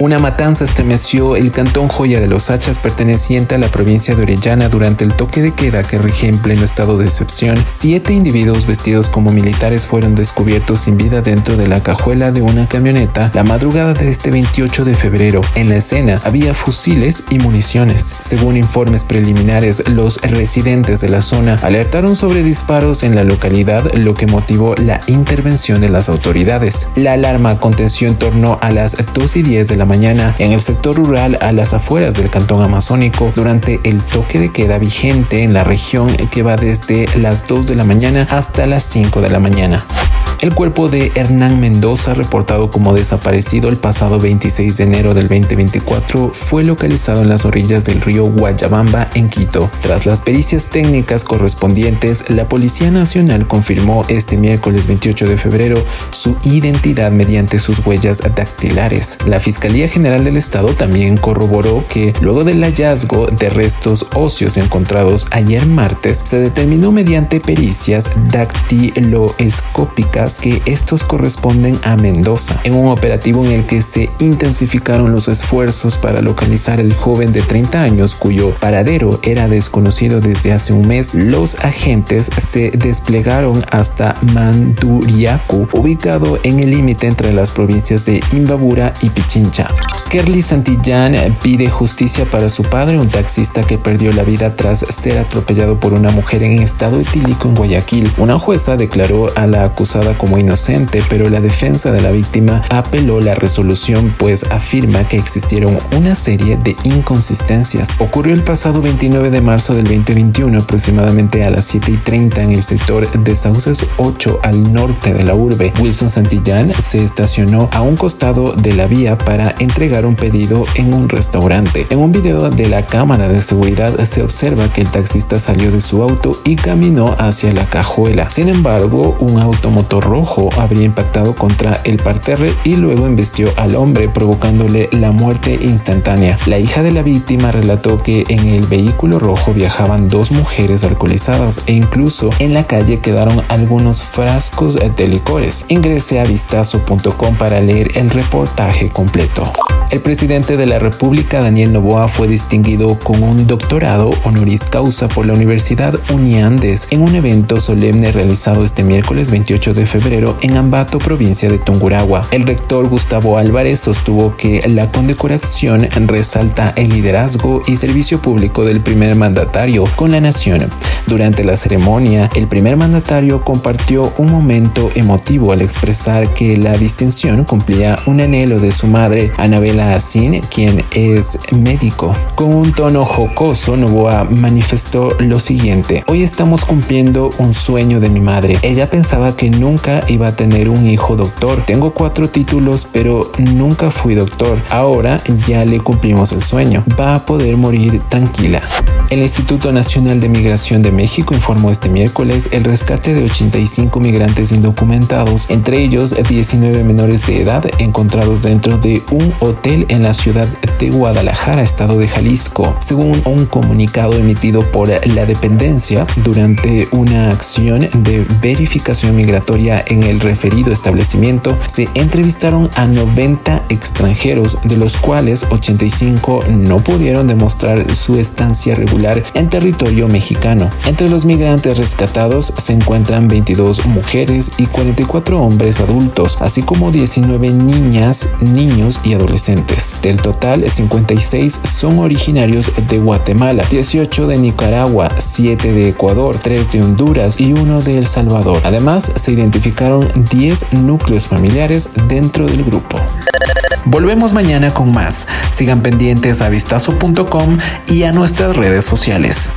Una matanza estremeció el cantón Joya de los Hachas perteneciente a la provincia de Orellana durante el toque de queda que rige en pleno estado de excepción. Siete individuos vestidos como militares fueron descubiertos sin vida dentro de la cajuela de una camioneta la madrugada de este 28 de febrero. En la escena había fusiles y municiones. Según informes preliminares, los residentes de la zona alertaron sobre disparos en la localidad, lo que motivó la intervención de las autoridades. La alarma aconteció en torno a las 2 y 10 de la mañana en el sector rural a las afueras del cantón amazónico durante el toque de queda vigente en la región que va desde las 2 de la mañana hasta las 5 de la mañana. El cuerpo de Hernán Mendoza, reportado como desaparecido el pasado 26 de enero del 2024, fue localizado en las orillas del río Guayabamba, en Quito. Tras las pericias técnicas correspondientes, la Policía Nacional confirmó este miércoles 28 de febrero su identidad mediante sus huellas dactilares. La Fiscalía General del Estado también corroboró que luego del hallazgo de restos óseos encontrados ayer martes, se determinó mediante pericias dactiloescópicas que estos corresponden a Mendoza, en un operativo en el que se intensificaron los esfuerzos para localizar el joven de 30 años cuyo paradero era desconocido desde hace un mes. Los agentes se desplegaron hasta Manduriacu, ubicado en el límite entre las provincias de Imbabura y Pichincha. Kerly Santillán pide justicia para su padre, un taxista que perdió la vida tras ser atropellado por una mujer en estado etílico en Guayaquil. Una jueza declaró a la acusada como inocente, pero la defensa de la víctima apeló la resolución pues afirma que existieron una serie de inconsistencias. Ocurrió el pasado 29 de marzo del 2021 aproximadamente a las 7 y 30 en el sector de Sauces 8 al norte de la urbe. Wilson Santillán se estacionó a un costado de la vía para entregar un pedido en un restaurante. En un video de la cámara de seguridad se observa que el taxista salió de su auto y caminó hacia la cajuela. Sin embargo, un automotor rojo habría impactado contra el parterre y luego embistió al hombre provocándole la muerte instantánea. La hija de la víctima relató que en el vehículo rojo viajaban dos mujeres alcoholizadas e incluso en la calle quedaron algunos frascos de licores. Ingrese a vistazo.com para leer el reportaje completo. El presidente de la República, Daniel Novoa, fue distinguido con un doctorado honoris causa por la Universidad Uniandes en un evento solemne realizado este miércoles 28 de febrero en Ambato, provincia de Tungurahua. El rector Gustavo Álvarez sostuvo que la condecoración resalta el liderazgo y servicio público del primer mandatario con la nación. Durante la ceremonia, el primer mandatario compartió un momento emotivo al expresar que la distinción cumplía un anhelo de su madre, Anabela Asin, quien es médico. Con un tono jocoso, Novoa manifestó lo siguiente. Hoy estamos cumpliendo un sueño de mi madre. Ella pensaba que nunca iba a tener un hijo doctor. Tengo cuatro títulos, pero nunca fui doctor. Ahora ya le cumplimos el sueño. Va a poder morir tranquila. El Instituto Nacional de Migración de México informó este miércoles el rescate de 85 migrantes indocumentados, entre ellos 19 menores de edad encontrados dentro de un hotel en la ciudad de Guadalajara, estado de Jalisco, según un comunicado emitido por la dependencia durante una acción de verificación migratoria en el referido establecimiento. Se entrevistaron a 90 extranjeros, de los cuales 85 no pudieron demostrar su estancia regular en territorio mexicano. Entre los migrantes rescatados se encuentran 22 mujeres y 44 hombres adultos, así como 19 niñas, niños y adolescentes. Del total, 56 son originarios de Guatemala, 18 de Nicaragua, 7 de Ecuador, 3 de Honduras y 1 de El Salvador. Además, se identificaron 10 núcleos familiares dentro del grupo. Volvemos mañana con más. Sigan pendientes a vistazo.com y a nuestras redes sociales.